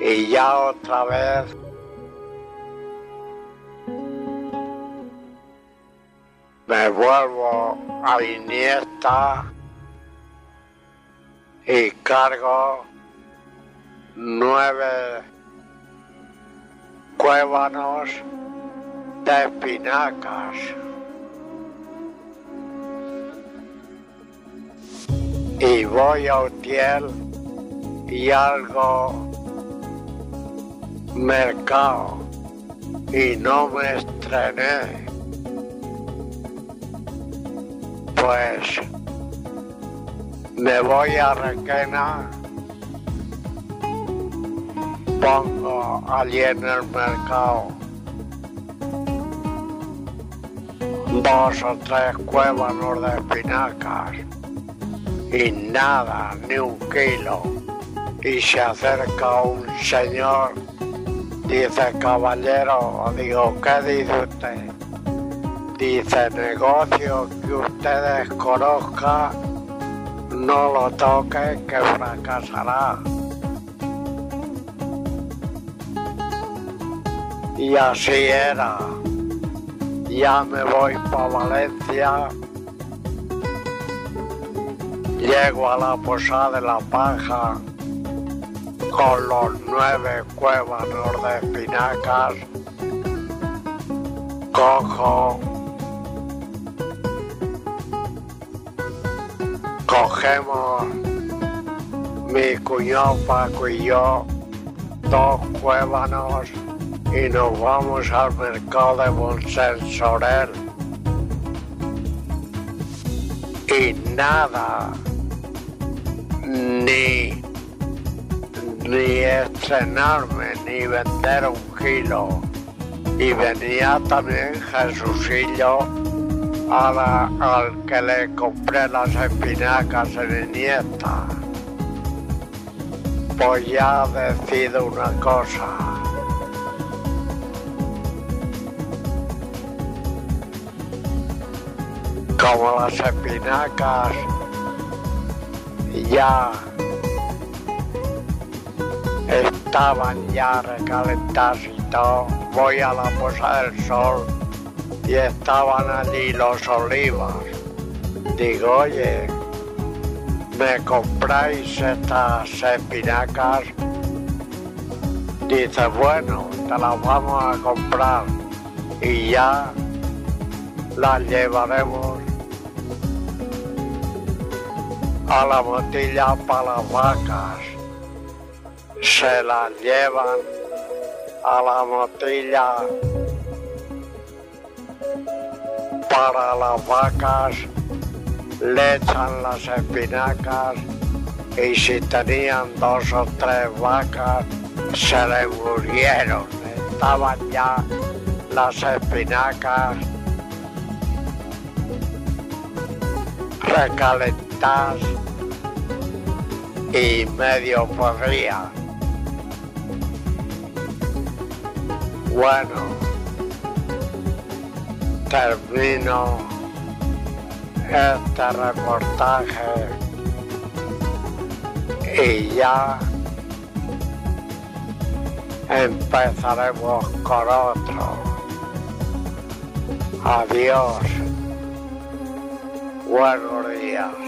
y ya otra vez me vuelvo a Iniesta y cargo nueve cuévanos de espinacas. Y voy a Utiel y algo mercado y no me estrené. Pues me voy a Requena, pongo allí en el mercado dos o tres cuévanos de espinacas y nada, ni un kilo. Y se acerca un señor, dice caballero, digo, ¿qué dice usted? Dice, negocio que usted desconozca, no lo toque, que fracasará. Y así era. Ya me voy para Valencia. Llego a la posada de la paja con los nueve cuévanos de espinacas. Cojo cogemos mi cuñado Paco y yo dos cuévanos y nos vamos al mercado de Monsensorel. Y nada, ni, ni estrenarme, ni vender un kilo. Y venía también Jesucillo la- al que le compré las espinacas en Iniesta. Pues ya decido una cosa. Como las espinacas ya estaban ya recalentadas y todo, voy a la Posa del Sol y estaban allí los olivos. Digo, oye, ¿me compráis estas espinacas? Dice, bueno, te las vamos a comprar y ya las llevaremos a la motilla para las vacas. Se las llevan a la motilla para las vacas, le echan las espinacas y si tenían dos o tres vacas, se le murieron. Estaban ya las espinacas recalentadas y medio podridas. Bueno, termino este reportaje y ya empezaremos con otro. Adiós. Buenos días.